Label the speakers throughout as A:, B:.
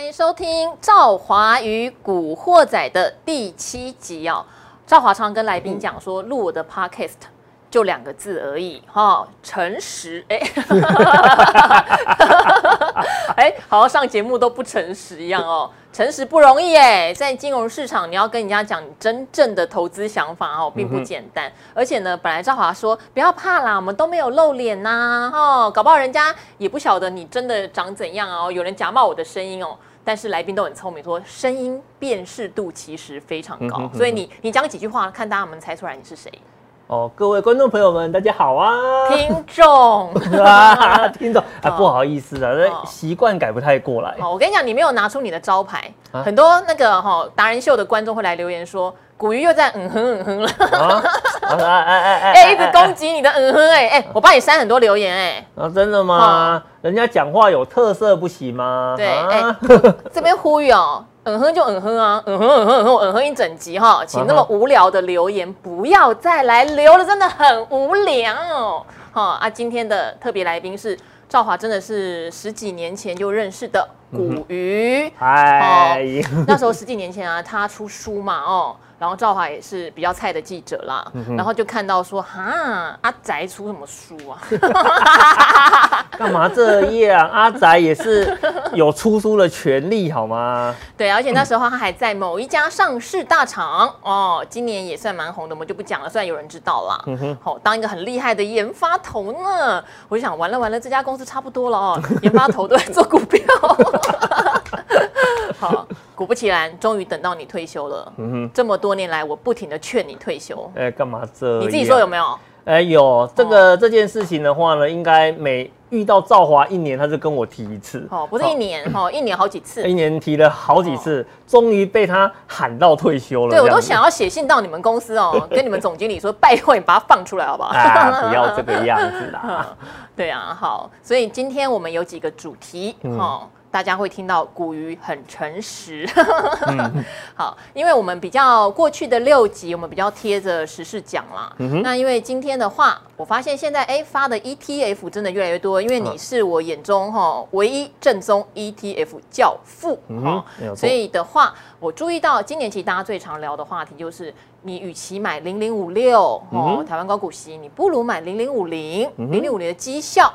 A: 欢迎收听赵华与古惑仔的第七集哦。赵华常跟来宾讲说，录我的 podcast 就两个字而已哈，诚实。哎，哎，好像上节目都不诚实一样哦。诚实不容易哎，在金融市场，你要跟人家讲你真正的投资想法哦，并不简单。而且呢，本来赵华说不要怕啦，我们都没有露脸呐、啊，哦，搞不好人家也不晓得你真的长怎样哦。有人假冒我的声音哦，但是来宾都很聪明，说声音辨识度其实非常高，嗯、哼哼，所以你你讲几句话，看大家能不能猜出来你是谁。
B: 哦，各位观众朋友们，大家好啊！
A: 听众。
B: 啊，听众。啊，不好意思啊，这习惯改不太过来。
A: 哦，我跟你讲，你没有拿出你的招牌，很多那个哈达人秀的观众会来留言说，古鱼又在嗯哼嗯哼。了，哎哎哎哎，一直攻击你的嗯哼哎哎，我帮你删很多留言哎。
B: 啊，真的吗？人家讲话有特色不行吗？
A: 对，哎，这边呼吁哦。嗯哼就嗯哼啊，嗯哼嗯哼嗯哼嗯哼一整集哈，请那么无聊的留言不要再来留了，真的很无聊哦。好啊，今天的特别来宾是赵华，真的是十几年前就认识的古鱼。嗨，那时候十几年前啊，他出书嘛哦。然后赵华也是比较菜的记者啦，嗯、然后就看到说哈阿宅出什么书啊？
B: 干嘛这样？阿宅也是有出书的权利好吗？
A: 对，而且那时候他还在某一家上市大厂哦，今年也算蛮红的，我们就不讲了，虽然有人知道啦。好，当一个很厉害的研发头呢，我就想完了完了，这家公司差不多了哦，研发头都在做股票。好，果不其然，终于等到你退休了。嗯哼，这么多年来，我不停的劝你退休。
B: 哎，干嘛这？
A: 你自己说有没有？
B: 哎，有这个这件事情的话呢，应该每遇到赵华一年，他就跟我提一次。
A: 哦，不是一年，哈，一年好几次。
B: 一年提了好几次，终于被他喊到退休了。
A: 对，我都想要写信到你们公司哦，跟你们总经理说，拜托你把他放出来好不好？
B: 啊，不要这个样子啦。
A: 对啊，好，所以今天我们有几个主题，哈。大家会听到古鱼很诚实，嗯、好，因为我们比较过去的六集，我们比较贴着时事讲啦。嗯、那因为今天的话，我发现现在哎发的 ETF 真的越来越多，因为你是我眼中哈唯一正宗 ETF 教父哈，所以的话，我注意到今年其实大家最常聊的话题就是，你与其买零零五六哦台湾高股息，你不如买零零五零零零五零的绩效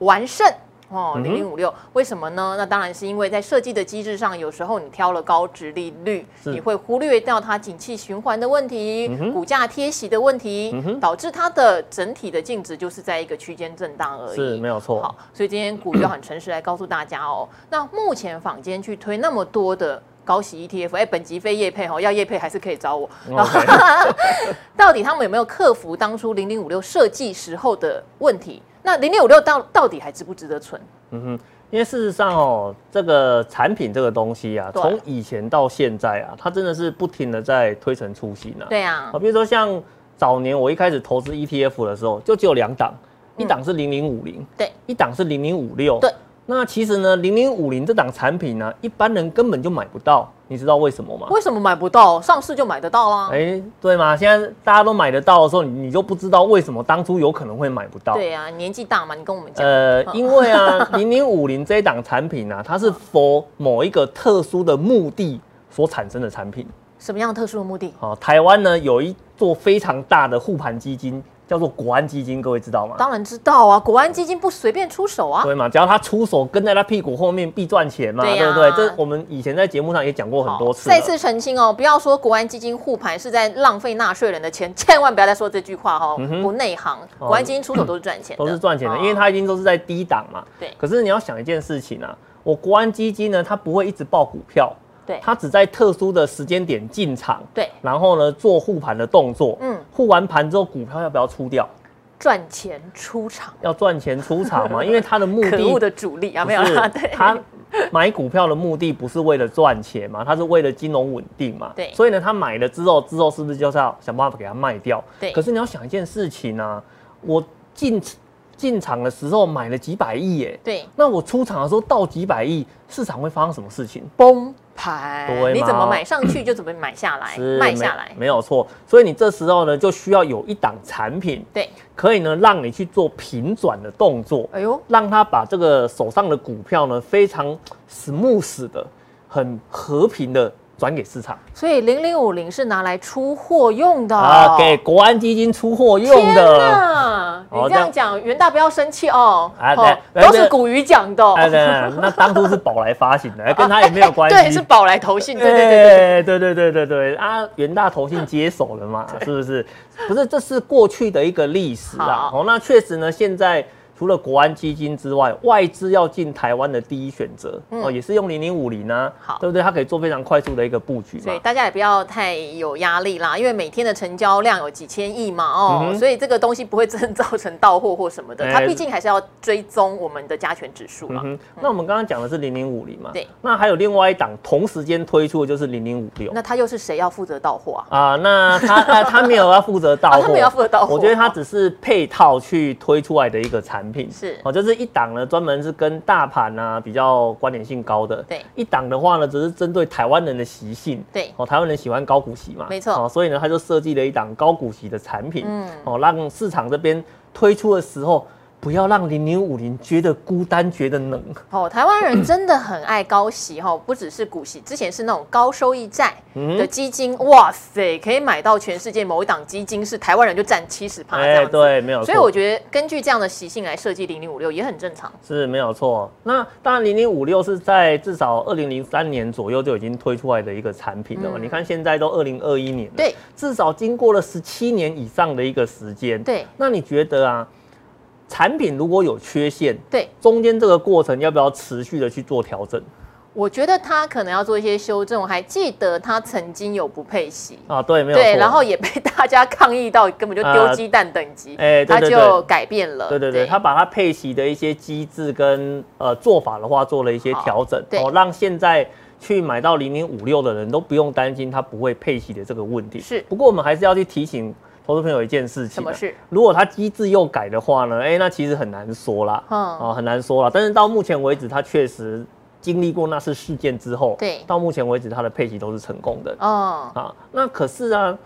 A: 完胜。哦，零零五六，为什么呢？那当然是因为在设计的机制上，有时候你挑了高值利率，你会忽略掉它景气循环的问题，嗯、股价贴息的问题，嗯、导致它的整体的净值就是在一个区间震荡而已。
B: 是没有错。
A: 好，所以今天股就很诚实来告诉大家哦，那目前坊间去推那么多的高息 ETF，哎，本集非业配哦，要业配还是可以找我。到底他们有没有克服当初零零五六设计时候的问题？那零零五六到到底还值不值得存？
B: 嗯哼，因为事实上哦，这个产品这个东西啊，从以前到现在啊，它真的是不停的在推陈出新啊。
A: 对啊，
B: 比如说像早年我一开始投资 ETF 的时候，就只有两档，一档是零零五零，对，一档是零零五六，对。那其实呢，零零五零这档产品呢，一般人根本就买不到，你知道为什么吗？
A: 为什么买不到？上市就买得到啦。
B: 哎，对吗？现在大家都买得到的时候，你你就不知道为什么当初有可能会买不到。
A: 对啊，年纪大嘛，你跟我们讲。
B: 呃，因为啊，零零五零这档产品呢、啊，它是 for 某一个特殊的目的所产生的产品。
A: 什么样的特殊的目的？
B: 哦，台湾呢有一座非常大的护盘基金。叫做国安基金，各位知道吗？
A: 当然知道啊，国安基金不随便出手啊。
B: 对嘛，只要他出手，跟在他屁股后面必赚钱嘛，对，啊、对不对？这我们以前在节目上也讲过很多次。
A: 再次澄清哦，不要说国安基金护盘是在浪费纳税人的钱，千万不要再说这句话哈、哦，嗯、不内行。国安基金出手都是赚钱的，
B: 都是赚钱的，因为它已经都是在低档嘛。对。可是你要想一件事情啊，我国安基金呢，它不会一直抱股票。对，它只在特殊的时间点进场，对，然后呢做护盘的动作，嗯，护完盘之后股票要不要出掉？
A: 赚钱出场，
B: 要赚钱出场嘛？因为他的目的，可
A: 恶的主力啊，没有啦，对，
B: 他买股票的目的不是为了赚钱嘛，他是为了金融稳定嘛，对，所以呢，他买了之后，之后是不是就是要想办法给他卖掉？对，可是你要想一件事情啊，我进进场的时候买了几百亿耶，对，那我出场的时候到几百亿，市场会发生什么事情？
A: 崩。盘？你怎么买上去就怎么买下来，卖下来，
B: 没有错。所以你这时候呢，就需要有一档产品，对，可以呢让你去做平转的动作，哎呦，让他把这个手上的股票呢非常 smooth 的很和平的。转给市场，
A: 所以零零五零是拿来出货用的
B: 啊，给国安基金出货用的。天
A: 哪，你这样讲，元大不要生气哦。啊，对，都是古鱼讲的。
B: 哎，对，那当初是宝来发行的，跟他也没有关系。
A: 对，是宝来投信。对对对
B: 对对对对对啊，元大投信接手了嘛？是不是？不是，这是过去的一个历史啊。哦，那确实呢，现在。除了国安基金之外，外资要进台湾的第一选择哦，嗯、也是用零零五零呢，好，对不对？它可以做非常快速的一个布局，
A: 所以大家也不要太有压力啦，因为每天的成交量有几千亿嘛，哦，嗯、所以这个东西不会真造成到货或什么的，它毕竟还是要追踪我们的加权指数嘛。嗯、
B: 那我们刚刚讲的是零零五零嘛，对，那还有另外一档同时间推出的就是零零五六，
A: 那它又是谁要负责到货啊？
B: 啊，那他他他没有要负责到货，他没有要负责到货，我觉得他只是配套去推出来的一个产品，是哦，就是。一档呢，专门是跟大盘啊比较关联性高的。对，一档的话呢，只是针对台湾人的习性。对，哦，台湾人喜欢高股息嘛，没错。哦，所以呢，他就设计了一档高股息的产品。嗯，哦，让市场这边推出的时候。不要让零零五零觉得孤单，觉得冷。
A: 哦，台湾人真的很爱高息哈，不只是股息，之前是那种高收益债的基金，嗯、哇塞，可以买到全世界某一档基金是台湾人就占七十趴这样子。
B: 对，没有错。
A: 所以我觉得根据这样的习性来设计零零五六也很正常。
B: 是没有错。那当然，零零五六是在至少二零零三年左右就已经推出来的一个产品了嘛。嗯、你看现在都二零二一年了，对，至少经过了十七年以上的一个时间。对，那你觉得啊？产品如果有缺陷，对，中间这个过程要不要持续的去做调整？
A: 我觉得他可能要做一些修正。我还记得他曾经有不配息
B: 啊，对，没有对，
A: 然后也被大家抗议到根本就 丢鸡蛋等级，哎、呃，他就改变了，
B: 对对对，对他把他配息的一些机制跟呃做法的话做了一些调整，对哦，让现在去买到零零五六的人都不用担心他不会配息的这个问题。是，不过我们还是要去提醒。投资朋友一件事情，什么事？如果它机制又改的话呢？哎、欸，那其实很难说啦，嗯，啊，很难说啦。但是到目前为止，它确实经历过那次事件之后，对，到目前为止，它的配息都是成功的。哦，啊，那可是啊，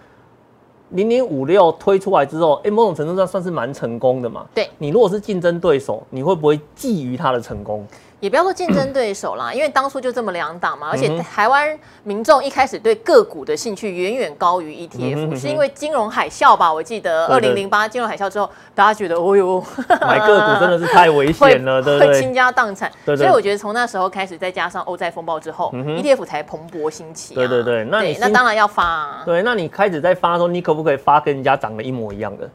B: 零零五六推出来之后，哎、欸，某种程度上算是蛮成功的嘛。对，你如果是竞争对手，你会不会觊觎它的成功？
A: 也不要说竞争对手啦，因为当初就这么两档嘛，而且台湾民众一开始对个股的兴趣远远高于 ETF，是因为金融海啸吧？我记得二零零八金融海啸之后，大家觉得哦呦，
B: 买个股真的是太危险了，对不对？
A: 会倾家荡产。所以我觉得从那时候开始，再加上欧债风暴之后，ETF 才蓬勃兴起。
B: 对对对，那你
A: 那当然要发。
B: 对，那你开始在发的时候，你可不可以发跟人家长得一模一样的？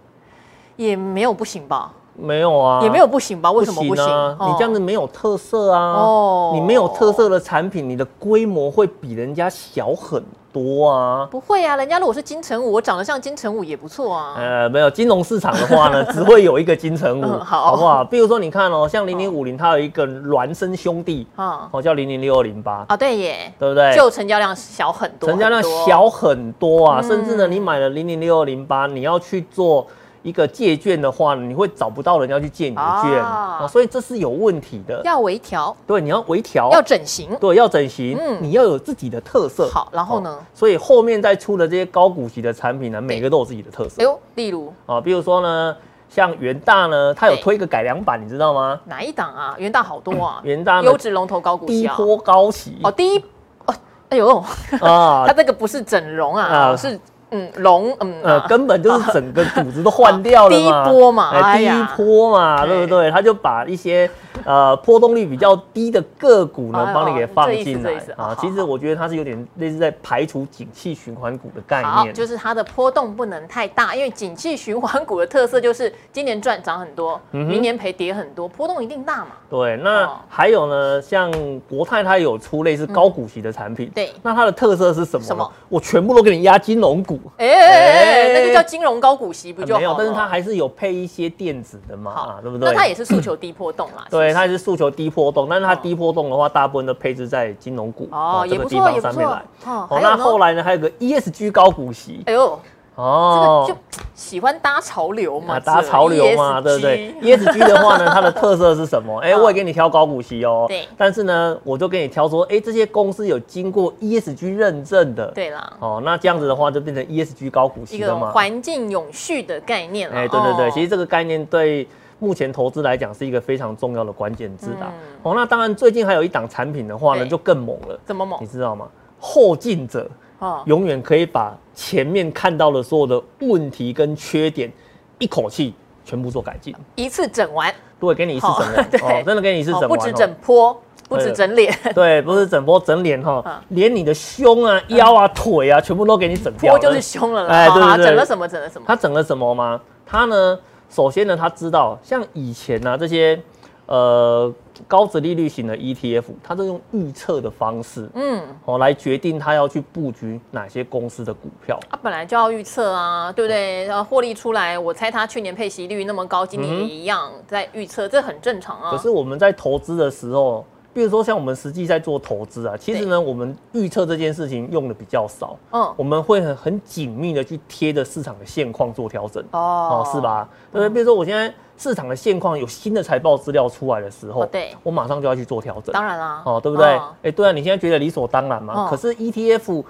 A: 也没有不行吧。
B: 没有啊，
A: 也没有不行吧？为什么不行？
B: 你这样子没有特色啊！哦，你没有特色的产品，你的规模会比人家小很多啊！
A: 不会啊，人家如果是金城武，我长得像金城武也不错啊。
B: 呃，没有，金融市场的话呢，只会有一个金城武，好，好不好？比如说你看哦，像零零五零，它有一个孪生兄弟，哦，叫零零六二零八
A: 啊，对耶，
B: 对不对？
A: 就成交量小很多，
B: 成交量小很多啊，甚至呢，你买了零零六二零八，你要去做。一个借券的话，你会找不到人要去借你的券啊，啊，所以这是有问题的。
A: 要微调，
B: 对，你要微调，
A: 要整形，
B: 对，要整形，嗯，你要有自己的特色。
A: 好，然后呢？哦，
B: 所以后面再出的这些高股息的产品呢，每个都有自己的特色。哎呦，
A: 例如
B: 啊，比如说呢，像元大呢，它有推一个改良版，你知道吗？
A: 哪一档啊？元大好多啊，
B: 元大
A: 优质龙头高股息，
B: 低波高息
A: 哦，第一哦，哎呦啊，它这个不是整容啊，是。嗯，龙，嗯，呃，
B: 根本就是整个组织都换掉了嘛，
A: 低波嘛，
B: 第一波嘛，对不对？他就把一些呃波动率比较低的个股呢，帮你给放进来啊。其实我觉得它是有点类似在排除景气循环股的概念，
A: 就是它的波动不能太大，因为景气循环股的特色就是今年赚涨很多，明年赔跌很多，波动一定大嘛。
B: 对，那还有呢，像国泰它有出类似高股息的产品，对，那它的特色是什么？什么？我全部都给你压金融股。
A: 哎哎哎，那就叫金融高股息不就好？没有，
B: 但是它还是有配一些电子的嘛，好对不对？
A: 那它也是诉求低波动啦。
B: 对，它也是诉求低波动，但是它低波动的话，大部分都配置在金融股哦，这个地方上面来。哦，那后来呢，还有个 ESG 高股息。哎呦。
A: 哦，这个就喜欢搭潮流嘛，
B: 搭潮流嘛，对不对？ESG 的话呢，它的特色是什么？哎，我也给你挑高股息哦。对。但是呢，我就给你挑说，哎，这些公司有经过 ESG 认证的。对啦。哦，那这样子的话，就变成 ESG 高股息了嘛。
A: 环境永续的概念了。
B: 哎，对对对，其实这个概念对目前投资来讲是一个非常重要的关键字的。哦，那当然最近还有一档产品的话呢，就更猛了。
A: 怎么猛？
B: 你知道吗？后进者永远可以把前面看到的所有的问题跟缺点，一口气全部做改进，
A: 一次整完。
B: 对，给你一次整完。哦，真的给你一次整完。
A: 不止整坡，不止整脸。
B: 对，不是整波整脸哈，连你的胸啊、腰啊、腿啊，全部都给你整掉。
A: 波就是胸了啦。哎，对对对。整了什么？整了什么？
B: 他整了什么吗？他呢？首先呢，他知道像以前呢、啊、这些，呃，高值利率型的 ETF，它是用预测的方式，嗯，哦，来决定它要去布局哪些公司的股票。
A: 它本来就要预测啊，对不对？然后获利出来，我猜它去年配息率那么高，今年也一样在预测，这很正常啊。
B: 可是我们在投资的时候。比如说，像我们实际在做投资啊，其实呢，我们预测这件事情用的比较少。嗯，我们会很很紧密的去贴着市场的现况做调整。哦，是吧？对？比如说，我现在市场的现况有新的财报资料出来的时候，对，我马上就要去做调整。
A: 当然啦。
B: 哦，对不对？哎，对啊，你现在觉得理所当然嘛？可是 ETF。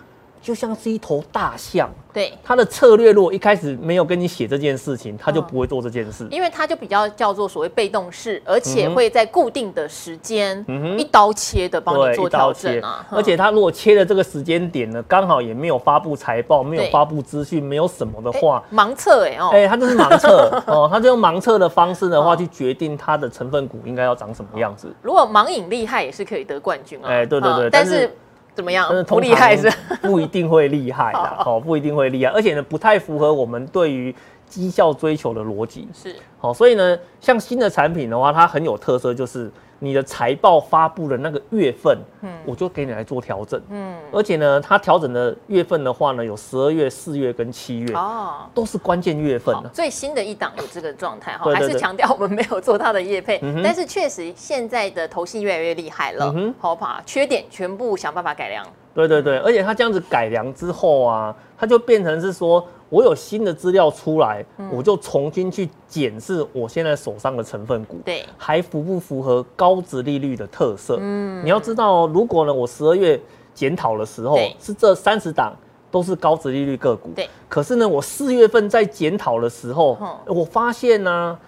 B: 就像是一头大象，
A: 对，
B: 他的策略如果一开始没有跟你写这件事情，他就不会做这件事，
A: 因为他就比较叫做所谓被动式，而且会在固定的时间，一刀切的帮你做调整啊。
B: 而且他如果切的这个时间点呢，刚好也没有发布财报，没有发布资讯，没有什么的话，
A: 盲测哎哦，
B: 哎，他就是盲测 哦，他就用盲测的方式的话去决定他的成分股应该要长什么样子。
A: 如果盲饮厉害也是可以得冠军啊，
B: 哎，对对对，
A: 但是。怎么样？不厉害是？
B: 不一定会厉害的，哦，不一定会厉害，而且呢，不太符合我们对于绩效追求的逻辑。是，好，所以呢，像新的产品的话，它很有特色，就是。你的财报发布的那个月份，嗯，我就给你来做调整，嗯，而且呢，它调整的月份的话呢，有十二月、四月跟七月，哦，都是关键月份。
A: 最新的一档有这个状态哈，还是强调我们没有做它的业配，但是确实现在的投信越来越厉害了，好把缺点全部想办法改良。
B: 对对对，而且它这样子改良之后啊，它就变成是说。我有新的资料出来，嗯、我就重新去检视我现在手上的成分股，对，还符不符合高值利率的特色？嗯，你要知道，如果呢，我十二月检讨的时候是这三十档都是高值利率个股，对，可是呢，我四月份在检讨的时候，嗯、我发现呢、啊，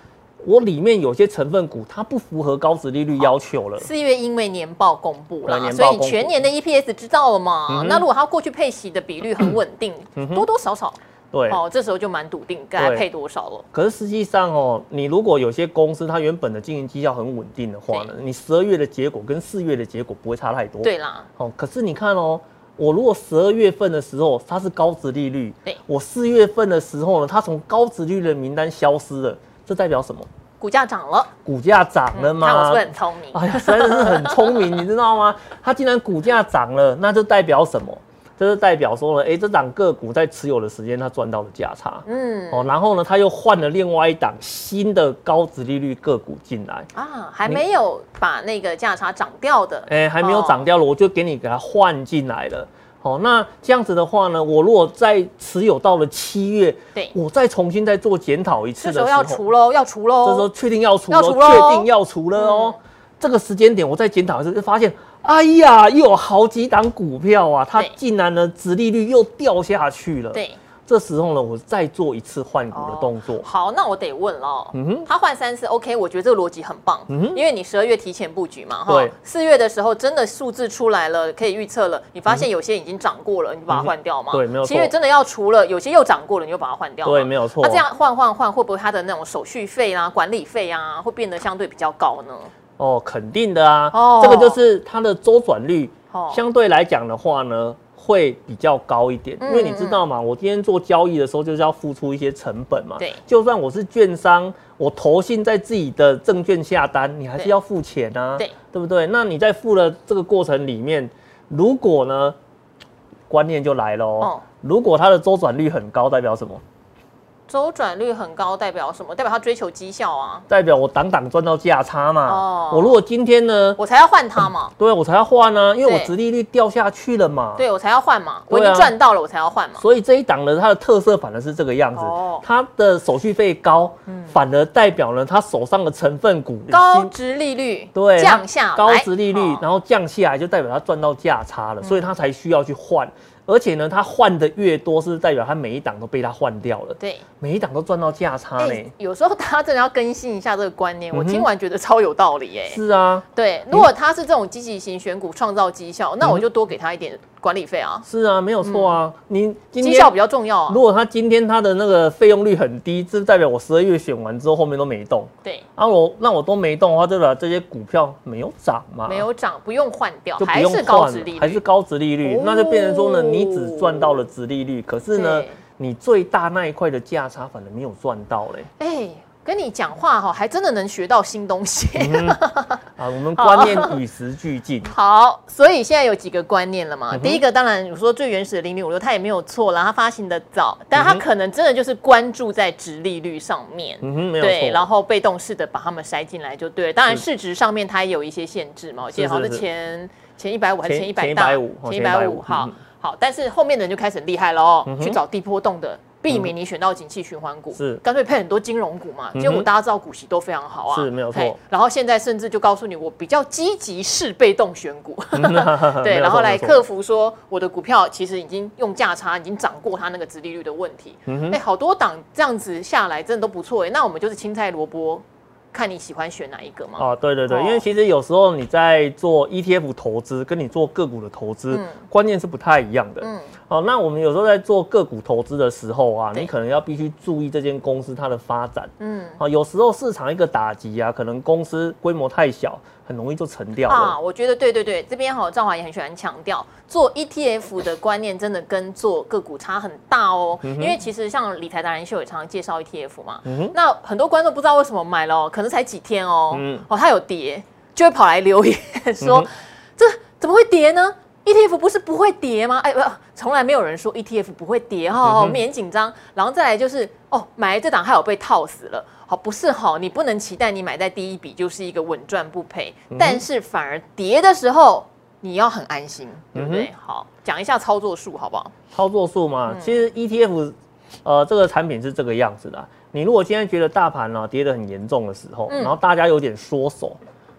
B: 我里面有些成分股它不符合高值利率要求了。
A: 四月因为年报公布了，所以全年的 EPS 知道了嘛？嗯、那如果它过去配息的比率很稳定，嗯、多多少少。对，哦，这时候就蛮笃定，该配多少了。
B: 可是实际上哦，你如果有些公司它原本的经营绩效很稳定的话呢，你十二月的结果跟四月的结果不会差太多。
A: 对啦，
B: 哦，可是你看哦，我如果十二月份的时候它是高值利率，对，我四月份的时候呢，它从高值利率的名单消失了，这代表什么？
A: 股价涨了。
B: 股价涨了吗？
A: 那我是不是很聪明？
B: 哎呀，实在是很聪明，你知道吗？它既然股价涨了，那就代表什么？这是代表说呢，哎，这档个股在持有的时间，它赚到了价差，嗯，哦，然后呢，它又换了另外一档新的高殖利率个股进来
A: 啊，还没有把那个价差涨掉的，
B: 哎，还没有涨掉了，我就给你给它换进来了，哦，那这样子的话呢，我如果再持有到了七月，对，我再重新再做检讨一次的时候，
A: 这时候要除喽，要除喽，
B: 这时候确定要除喽，确定要除了哦，这个时间点我再检讨一次，就发现。哎呀，又有好几档股票啊，它竟然呢，殖利率又掉下去了。对，这时候呢，我再做一次换股的动作。
A: 好，那我得问了。嗯哼，他换三次，OK，我觉得这个逻辑很棒。嗯哼，因为你十二月提前布局嘛，哈。四月的时候，真的数字出来了，可以预测了。你发现有些已经涨过了，你就把它换掉嘛。对，没有错。七月真的要除了，有些又涨过了，你就把它换掉。
B: 对，没有错。
A: 那这样换换换，会不会它的那种手续费啊、管理费啊，会变得相对比较高呢？
B: 哦，肯定的啊，哦、这个就是它的周转率，哦相对来讲的话呢，会比较高一点。嗯、因为你知道嘛，我今天做交易的时候就是要付出一些成本嘛。对，就算我是券商，我投信在自己的证券下单，你还是要付钱啊，对，对不对？那你在付了这个过程里面，如果呢，观念就来了哦，如果它的周转率很高，代表什么？
A: 周转率很高代表什么？代表他追求绩效啊！
B: 代表我档档赚到价差嘛！哦，我如果今天呢，
A: 我才要换它嘛！
B: 对，我才要换呢，因为我殖利率掉下去了嘛！
A: 对，我才要换嘛！我已经赚到了，我才要换嘛！
B: 所以这一档呢，它的特色反而是这个样子。哦，它的手续费高，反而代表了它手上的成分股
A: 高殖利率对降下来，
B: 高殖利率，然后降下来就代表它赚到价差了，所以它才需要去换。而且呢，他换的越多，是代表他每一档都被他换掉了。
A: 对，
B: 每一档都赚到价差呢、欸。
A: 有时候大家真的要更新一下这个观念。嗯、我听完觉得超有道理哎、欸。
B: 是啊，
A: 对，如果他是这种积极型选股创造绩效，那我就多给他一点管理费啊。
B: 是啊，没有错啊。嗯、你
A: 绩效比较重要啊。
B: 如果他今天他的那个费用率很低，这代表我十二月选完之后后面都没动。
A: 对。
B: 啊，我那我都没动的话，代表这些股票没有涨嘛？
A: 没有涨，不用换掉，
B: 就不用换，还是高值利率，还是高殖利率，哦、那就变成说呢，你只赚到了值利率，可是呢，你最大那一块的价差反而没有赚到嘞。
A: 哎、欸。跟你讲话哈，还真的能学到新东西。
B: 嗯、啊，我们观念与时俱进。
A: 好，所以现在有几个观念了嘛。嗯、第一个，当然我说最原始的零零五六，它也没有错啦，它发行的早，但它可能真的就是关注在殖利率上面。
B: 嗯哼，没有。
A: 对，然后被动式的把它们塞进来就对了。当然市值上面它也有一些限制嘛。我记得好像是前前一百五还是前一百大？前一百五，前一百五。好，好，但是后面的人就开始厉害了哦，嗯、去找低波动的。避免你选到景气循环股，是干脆配很多金融股嘛？金融股大家知道股息都非常好啊，
B: 是没有错。
A: 然后现在甚至就告诉你，我比较积极式被动选股，对，然后来克服说我的股票其实已经用价差已经涨过它那个殖利率的问题。哎，好多档这样子下来真的都不错哎，那我们就是青菜萝卜。看你喜欢选哪一个吗？
B: 啊，对对对，因为其实有时候你在做 ETF 投资，跟你做个股的投资，观念是不太一样的。嗯，哦，那我们有时候在做个股投资的时候啊，你可能要必须注意这间公司它的发展。嗯，啊，有时候市场一个打击啊，可能公司规模太小。很容易就沉掉了啊！
A: 我觉得对对对，这边哈赵华也很喜欢强调，做 ETF 的观念真的跟做个股差很大哦。嗯、因为其实像理财达人秀也常常介绍 ETF 嘛，嗯、那很多观众不知道为什么买了，可能才几天哦，嗯、哦它有跌，就会跑来留言说、嗯、这怎么会跌呢？ETF 不是不会跌吗？哎，不，从来没有人说 ETF 不会跌哈、哦，免紧张。然后再来就是哦，买来这档还有被套死了。好，不是好，你不能期待你买在第一笔就是一个稳赚不赔，嗯、但是反而跌的时候你要很安心，对不对？嗯、好，讲一下操作数好不好？
B: 操作数嘛，嗯、其实 ETF，呃，这个产品是这个样子的。你如果今天觉得大盘呢、啊、跌得很严重的时候，嗯、然后大家有点缩手，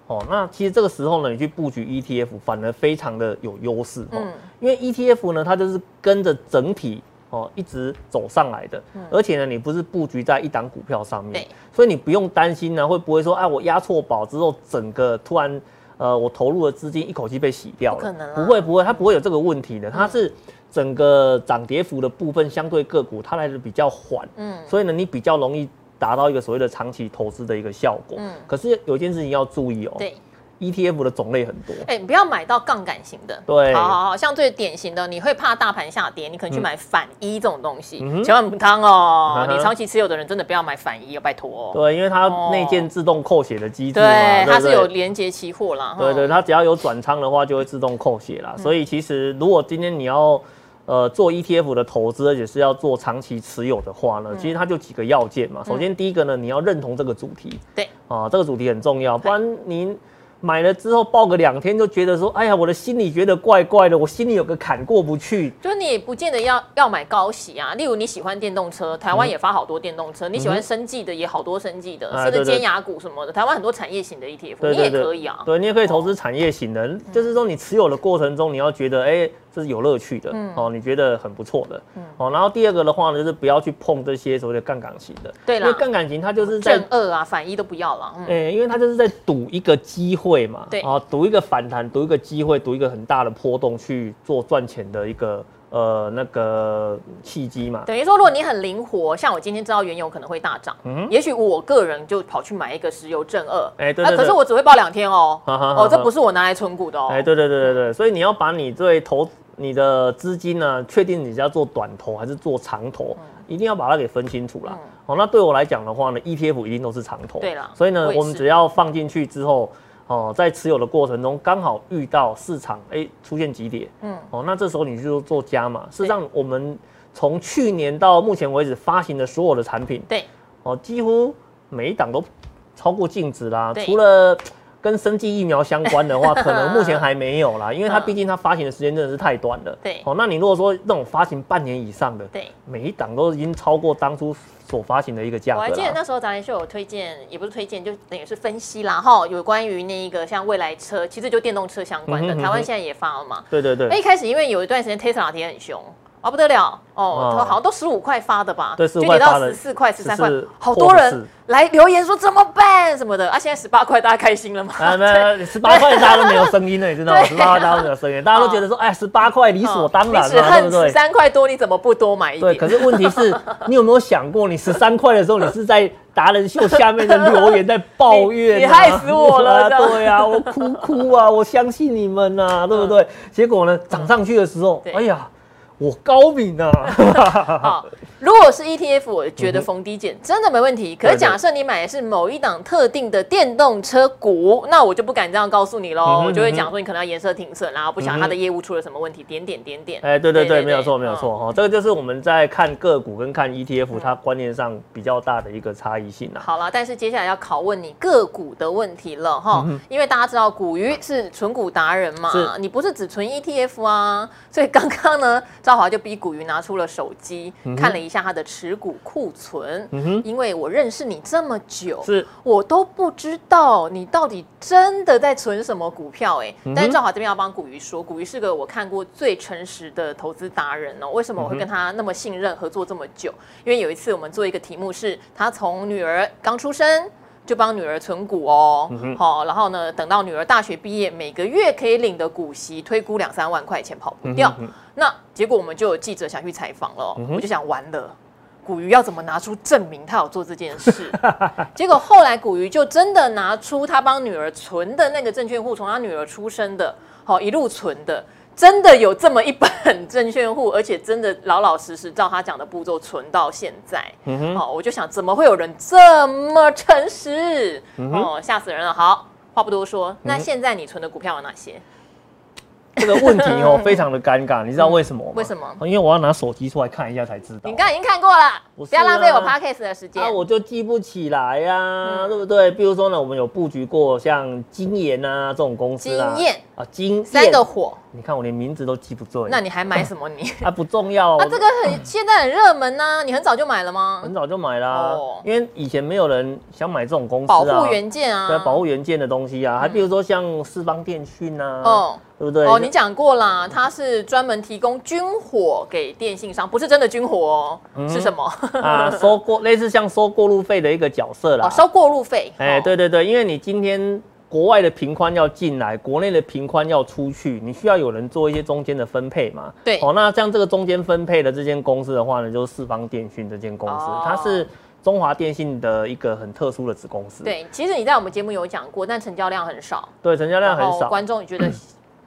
B: 哦，那其实这个时候呢，你去布局 ETF 反而非常的有优势，哦，嗯、因为 ETF 呢，它就是跟着整体。哦，一直走上来的，嗯、而且呢，你不是布局在一档股票上面，所以你不用担心呢，会不会说，哎，我押错宝之后，整个突然，呃，我投入的资金一口气被洗掉了？不可能，不会，不会，它不会有这个问题的。它是整个涨跌幅的部分相对个股，它来的比较缓，嗯，所以呢，你比较容易达到一个所谓的长期投资的一个效果。嗯，可是有一件事情要注意哦，对。ETF 的种类很多，
A: 哎、欸，你不要买到杠杆型的。
B: 对，
A: 好好好，像最典型的，你会怕大盘下跌，你可能去买反一这种东西，嗯、千万不当哦。嗯、你长期持有的人真的不要买反一，哦拜托哦。
B: 对，因为它内建自动扣血的机制嘛，
A: 对，
B: 对对
A: 它是有连接期货啦。
B: 对，对对，它只要有转仓的话，就会自动扣血啦。嗯、所以其实如果今天你要呃做 ETF 的投资，而且是要做长期持有的话呢，嗯、其实它就几个要件嘛。首先第一个呢，你要认同这个主题，对啊，这个主题很重要，不然您。买了之后抱个两天就觉得说，哎呀，我的心里觉得怪怪的，我心里有个坎过不去。
A: 就你也不见得要要买高息啊，例如你喜欢电动车，台湾也发好多电动车；嗯、你喜欢生技的也好多生技的，甚至尖牙股什么的，台湾很多产业型的 ETF，你也可以啊。
B: 对，你也可以投资产业型的，哦、就是说你持有的过程中，你要觉得，哎。这是有乐趣的，嗯、哦，你觉得很不错的，嗯、哦，然后第二个的话呢，就是不要去碰这些所谓的杠杆型的，对啦，因为杠杆型它就是在
A: 正二啊，反一都不要了，嗯，
B: 欸、因为它就是在赌一个机会嘛，对，啊，赌一个反弹，赌一个机会，赌一个很大的波动去做赚钱的一个呃那个契机嘛。
A: 等于说，如果你很灵活，像我今天知道原油可能会大涨，嗯，也许我个人就跑去买一个石油正二，哎、欸，对，对，对，啊，可是我只会抱两天哦，哈哈哈。哈哦，这不是我拿来存股的哦，哎、欸，对对对对对，所以你要把你对投。你的资金呢？确定你是要做短投还是做长投？嗯、一定要把它给分清楚啦。嗯、哦，那对我来讲的话呢，ETF 一定都是长投。对啦，所以呢，我，我们只要放进去之后，哦，在持有的过程中刚好遇到市场哎、欸、出现急跌，嗯，哦，那这时候你就做加码。事实上，我们从去年到目前为止发行的所有的产品，对，哦，几乎每一档都超过净值啦，除了。
B: 跟生技疫苗相关的话，可能目前还没有啦，因为它毕竟它发行的时间真的是太短了。
A: 对，
B: 哦，那你如果说那种发行半年以上的，
A: 对，
B: 每一档都已经超过当初所发行的一个价格。
A: 我还记得那时候达人秀有推荐，也不是推荐，就等于是分析啦哈，有关于那一个像未来车，其实就电动车相关的，嗯、哼哼台湾现在也发了嘛。
B: 对对对。
A: 那一开始因为有一段时间 Tesla 跌很凶。啊不得了哦，他好像都十五块发的吧？
B: 对，
A: 就跌到十四块、十三块，好多人来留言说怎么办什么的啊！现在十八块，大家开心了吗？
B: 啊，没有，十八块大家都没有声音了，你知道吗？十八块大家都没有声音，大家都觉得说，哎，十八块理所当然了，对不对？
A: 十三块多，你怎么不多买一点？
B: 对，可是问题是，你有没有想过，你十三块的时候，你是在达人秀下面的留言在抱怨，
A: 你害死我了，
B: 对呀，我哭哭啊，我相信你们呐，对不对？结果呢，涨上去的时候，哎呀。我高明啊！
A: 好，如果是 ETF，我觉得逢低减真的没问题。可是假设你买的是某一档特定的电动车股，那我就不敢这样告诉你喽。我就会讲说你可能要颜色停损，然后不想它的业务出了什么问题，点点点点。
B: 哎，对对对，没有错没有错哈。这个就是我们在看个股跟看 ETF，它观念上比较大的一个差异性啊。
A: 好了，但是接下来要拷问你个股的问题了哈，因为大家知道股鱼是存股达人嘛，你不是只存 ETF 啊，所以刚刚呢。赵华就逼古鱼拿出了手机，嗯、看了一下他的持股库存。嗯、哼因为我认识你这么久，是我都不知道你到底真的在存什么股票哎。嗯、但是赵华这边要帮古鱼说，古鱼是个我看过最诚实的投资达人哦。为什么我会跟他那么信任，合作这么久？因为有一次我们做一个题目是，他从女儿刚出生。就帮女儿存股哦，好、然后呢，等到女儿大学毕业，每个月可以领的股息，推估两三万块钱跑不掉。嗯、那结果我们就有记者想去采访了，嗯、我就想完了，古鱼要怎么拿出证明他有做这件事？结果后来古鱼就真的拿出他帮女儿存的那个证券户，从他女儿出生的，好一路存的。真的有这么一本证券户，而且真的老老实实照他讲的步骤存到现在。嗯哼，好，我就想，怎么会有人这么诚实？嗯吓死人了。好，话不多说，那现在你存的股票有哪些？
B: 这个问题哦，非常的尴尬，你知道为什么吗？
A: 为什么？
B: 因为我要拿手机出来看一下才知道。
A: 你刚刚已经看过了，不要浪费我 podcast 的时间。
B: 那我就记不起来呀，对不对？比如说呢，我们有布局过像金研啊这种公司啊。
A: 金验
B: 啊，金
A: 三个火。
B: 你看我连名字都记不住。
A: 那你还买什么？你
B: 啊不重要。
A: 啊，这个很现在很热门呐，你很早就买了吗？
B: 很早就买啦，因为以前没有人想买这种公司
A: 保护元件啊，
B: 对，保护元件的东西啊，还比如说像四方电讯啊，哦。对不对？
A: 哦，你讲过啦，它是专门提供军火给电信商，不是真的军火哦，嗯、是什么？
B: 啊，收过类似像收过路费的一个角色啦。
A: 哦，收过路费。
B: 哎，对对对，因为你今天国外的频宽要进来，国内的频宽要出去，你需要有人做一些中间的分配嘛。
A: 对。
B: 哦，那像这个中间分配的这间公司的话呢，就是四方电讯这间公司，哦、它是中华电信的一个很特殊的子公司。
A: 对，其实你在我们节目有讲过，但成交量很少。
B: 对，成交量很少，
A: 观众也觉得。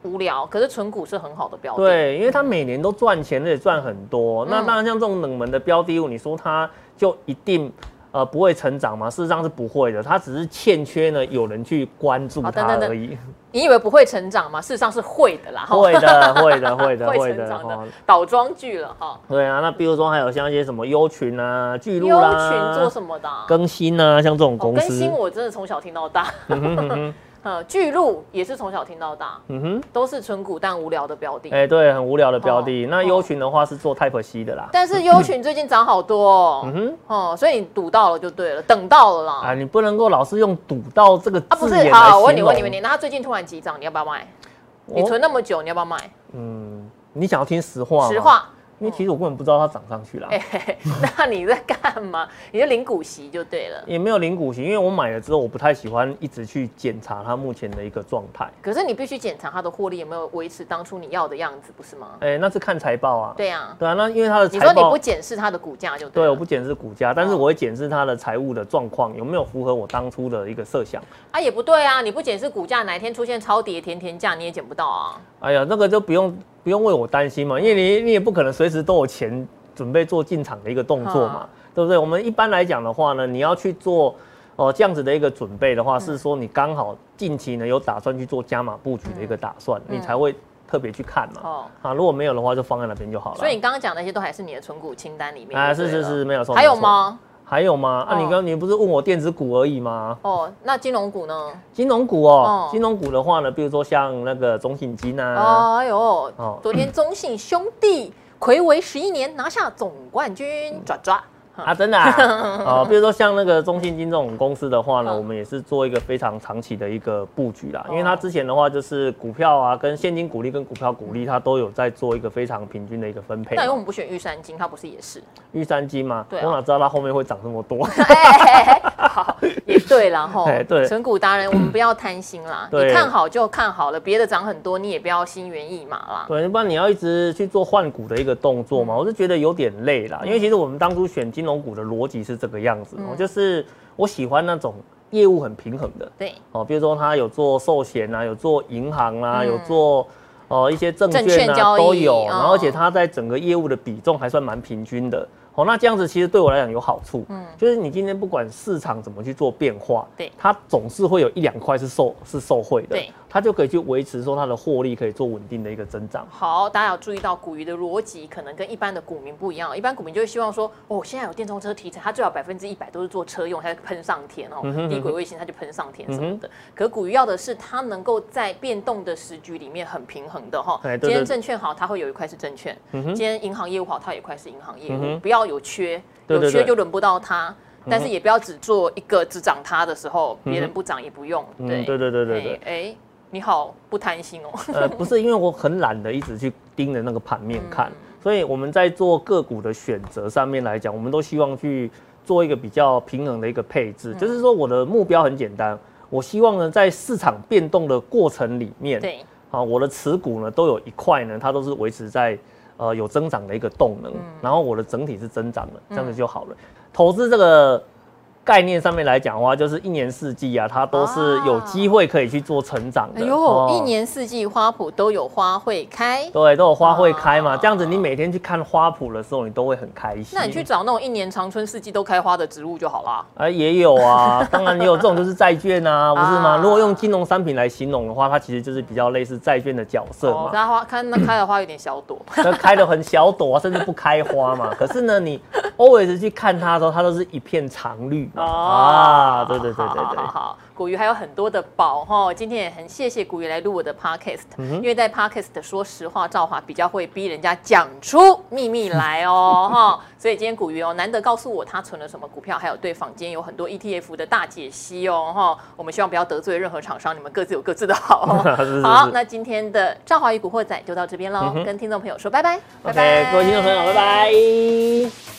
A: 无聊，可是存股是很好的标的。
B: 对，因为它每年都赚钱，而且赚很多。嗯、那当然，像这种冷门的标的物，你说它就一定呃不会成长吗？事实上是不会的，它只是欠缺呢有人去关注它而已。
A: 你以为不会成长吗？事实上是会的啦。
B: 会的，会的，会的，
A: 会成长的。倒装句了哈。
B: 对啊，那比如说还有像一些什么优群啊、巨鹿啦，
A: 优群做什么的、啊？
B: 更新啊，像这种公司。哦、更
A: 新我真的从小听到大。呃，巨鹿也是从小听到大，嗯哼，都是纯股但无聊的标的。
B: 哎，对，很无聊的标的。那优群的话是做 Type C 的啦，
A: 但是 优群最近涨好多哦，嗯哼，哦，所以你赌到了就对了，等到了啦。
B: 啊，你不能够老是用赌到这个。啊，不是，
A: 好，我问你，问你，问你，那他最近突然急涨，你要不要卖？你存那么久，你要不要卖？
B: 嗯，你想要听实话吗？
A: 实话。
B: 因为其实我根本不知道它涨上去了。
A: 哎，那你在干嘛？你就领股息就对了。
B: 也没有领股息，因为我买了之后，我不太喜欢一直去检查它目前的一个状态。
A: 可是你必须检查它的获利有没有维持当初你要的样子，不是吗？
B: 哎，那是看财报啊。
A: 对啊，
B: 对啊，那因为它的财报，
A: 你说你不检视它的股价就对。
B: 对，我不检视股价，但是我会检视它的财务的状况有没有符合我当初的一个设想。
A: 啊，也不对啊，你不检视股价，哪一天出现超跌甜甜价，你也捡不到啊。
B: 哎呀，那个就不用。不用为我担心嘛，因为你你也不可能随时都有钱准备做进场的一个动作嘛，对不对？我们一般来讲的话呢，你要去做哦这样子的一个准备的话，是说你刚好近期呢有打算去做加码布局的一个打算，你才会特别去看嘛。哦，啊，如果没有的话，就放在那边就好了。
A: 所以你刚刚讲那些都还是你的存股清单里面。
B: 啊，是是是，没有错。
A: 还有吗？
B: 还有吗？啊，你刚刚你不是问我电子股而已吗？
A: 哦，那金融股呢？
B: 金融股哦，金融股的话呢，比如说像那个中信金啊。
A: 哦，哎呦，昨天中信兄弟魁违十一年拿下总冠军，抓抓。
B: 啊，真的啊，哦，比如说像那个中信金这种公司的话呢，我们也是做一个非常长期的一个布局啦。因为它之前的话就是股票啊，跟现金股利跟股票股利，它都有在做一个非常平均的一个分配。
A: 那为我们不选玉山金？它不是也是
B: 玉山金吗？对，我哪知道它后面会涨这么多？
A: 好，也对啦吼。对，存股达人，我们不要贪心啦。你看好就看好了，别的涨很多，你也不要心猿意马啦。
B: 对，不然你要一直去做换股的一个动作嘛，我是觉得有点累啦。因为其实我们当初选金。金融股的逻辑是这个样子哦，就是我喜欢那种业务很平衡的，
A: 对
B: 哦，比如说他有做寿险啊，有做银行啊，有做呃一些证券啊都有，然后而且他在整个业务的比重还算蛮平均的。哦，那这样子其实对我来讲有好处，嗯，就是你今天不管市场怎么去做变化，对，它总是会有一两块是受是受惠的，对，它就可以去维持说它的获利可以做稳定的一个增长。
A: 好，大家要注意到股鱼的逻辑可能跟一般的股民不一样，一般股民就会希望说，哦，现在有电动车题材，它最好百分之一百都是做车用，它喷上天哦，低轨卫星它就喷上天什么的。可股鱼要的是它能够在变动的时局里面很平衡的哈，今天证券好，它会有一块是证券，今天银行业务好，它有一块是银行业务，不要。有缺，有缺就轮不到它，但是也不要只做一个只涨它的时候，别人不涨也不用。对。
B: 对对对对对。
A: 哎，你好，不贪心哦。
B: 呃，不是，因为我很懒得一直去盯着那个盘面看，所以我们在做个股的选择上面来讲，我们都希望去做一个比较平衡的一个配置。就是说，我的目标很简单，我希望呢，在市场变动的过程里面，对，啊，我的持股呢，都有一块呢，它都是维持在。呃，有增长的一个动能，嗯、然后我的整体是增长的，这样子就好了。嗯、投资这个。概念上面来讲的话，就是一年四季啊，它都是有机会可以去做成长的。哎
A: 呦，一年四季花圃都有花会开，
B: 对，都有花会开嘛。这样子，你每天去看花圃的时候，你都会很开心。
A: 那你去找那种一年长春四季都开花的植物就好了。
B: 哎，也有啊，当然也有这种就是债券啊，不是吗？如果用金融商品来形容的话，它其实就是比较类似债券的角色嘛。
A: 它花看那开的花有点小朵，
B: 那开的很小朵啊，甚至不开花嘛。可是呢，你 always 去看它的时候，它都是一片常绿啊。啊，对对对对对，
A: 好，好，好，股鱼还有很多的宝哈，今天也很谢谢古鱼来录我的 podcast，、嗯、因为在 podcast 说实话，赵华比较会逼人家讲出秘密来哦哈，所以今天古鱼哦难得告诉我他存了什么股票，还有对坊间有很多 ETF 的大解析哦哈，我们希望不要得罪任何厂商，你们各自有各自的好。是是是好，那今天的赵华与古惑仔就到这边喽，嗯、跟听众朋友说拜拜，okay, 拜拜，
B: 各位听众朋友拜拜。